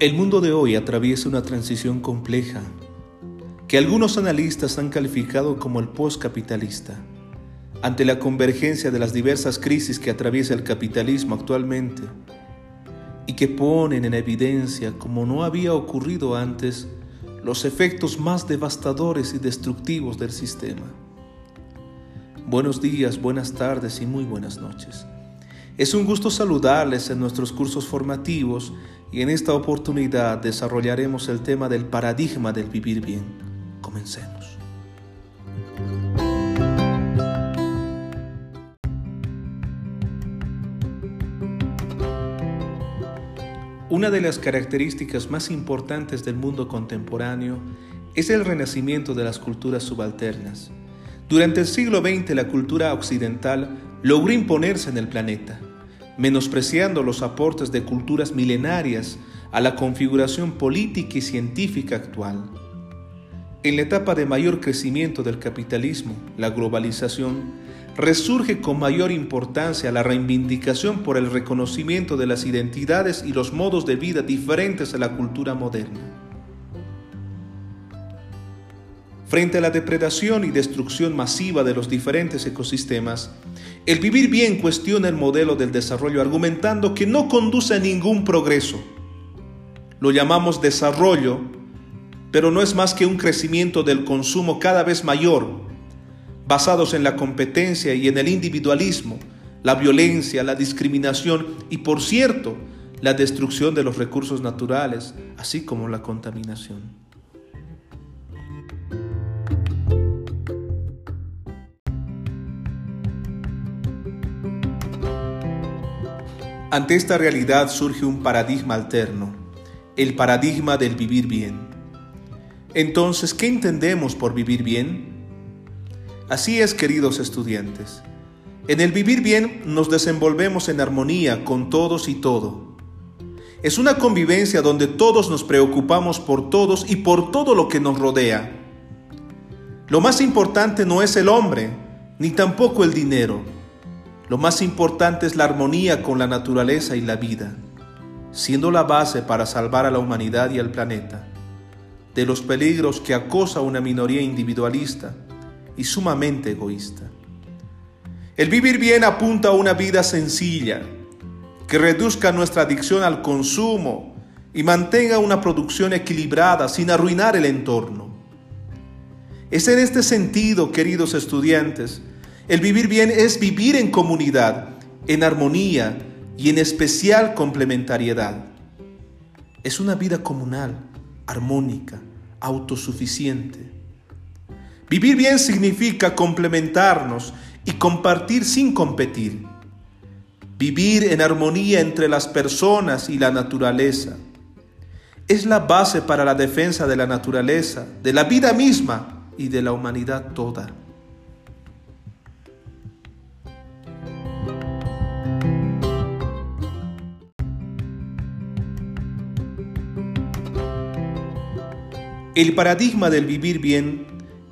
El mundo de hoy atraviesa una transición compleja que algunos analistas han calificado como el postcapitalista. Ante la convergencia de las diversas crisis que atraviesa el capitalismo actualmente y que ponen en evidencia, como no había ocurrido antes, los efectos más devastadores y destructivos del sistema. Buenos días, buenas tardes y muy buenas noches. Es un gusto saludarles en nuestros cursos formativos y en esta oportunidad desarrollaremos el tema del paradigma del vivir bien. Comencemos. Una de las características más importantes del mundo contemporáneo es el renacimiento de las culturas subalternas. Durante el siglo XX la cultura occidental logró imponerse en el planeta menospreciando los aportes de culturas milenarias a la configuración política y científica actual. En la etapa de mayor crecimiento del capitalismo, la globalización, resurge con mayor importancia la reivindicación por el reconocimiento de las identidades y los modos de vida diferentes a la cultura moderna. Frente a la depredación y destrucción masiva de los diferentes ecosistemas, el vivir bien cuestiona el modelo del desarrollo argumentando que no conduce a ningún progreso. Lo llamamos desarrollo, pero no es más que un crecimiento del consumo cada vez mayor, basados en la competencia y en el individualismo, la violencia, la discriminación y, por cierto, la destrucción de los recursos naturales, así como la contaminación. Ante esta realidad surge un paradigma alterno, el paradigma del vivir bien. Entonces, ¿qué entendemos por vivir bien? Así es, queridos estudiantes. En el vivir bien nos desenvolvemos en armonía con todos y todo. Es una convivencia donde todos nos preocupamos por todos y por todo lo que nos rodea. Lo más importante no es el hombre, ni tampoco el dinero lo más importante es la armonía con la naturaleza y la vida, siendo la base para salvar a la humanidad y al planeta de los peligros que acosa una minoría individualista y sumamente egoísta. El vivir bien apunta a una vida sencilla, que reduzca nuestra adicción al consumo y mantenga una producción equilibrada sin arruinar el entorno. Es en este sentido, queridos estudiantes, el vivir bien es vivir en comunidad, en armonía y en especial complementariedad. Es una vida comunal, armónica, autosuficiente. Vivir bien significa complementarnos y compartir sin competir. Vivir en armonía entre las personas y la naturaleza. Es la base para la defensa de la naturaleza, de la vida misma y de la humanidad toda. El paradigma del vivir bien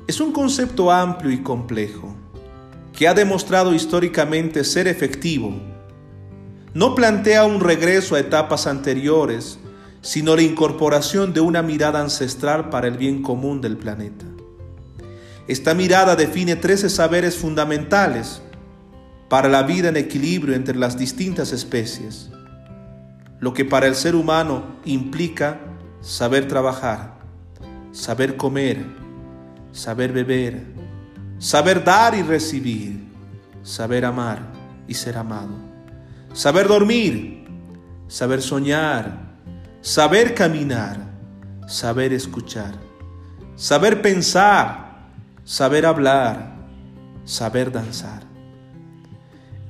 es un concepto amplio y complejo que ha demostrado históricamente ser efectivo. No plantea un regreso a etapas anteriores, sino la incorporación de una mirada ancestral para el bien común del planeta. Esta mirada define 13 saberes fundamentales para la vida en equilibrio entre las distintas especies, lo que para el ser humano implica saber trabajar, saber comer, saber beber, saber dar y recibir, saber amar y ser amado, saber dormir, saber soñar, saber caminar, saber escuchar, saber pensar, saber hablar, saber danzar.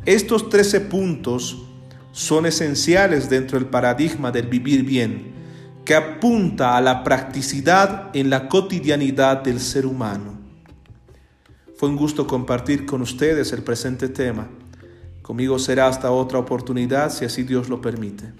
Estos trece puntos son esenciales dentro del paradigma del vivir bien que apunta a la practicidad en la cotidianidad del ser humano. Fue un gusto compartir con ustedes el presente tema. Conmigo será hasta otra oportunidad si así Dios lo permite.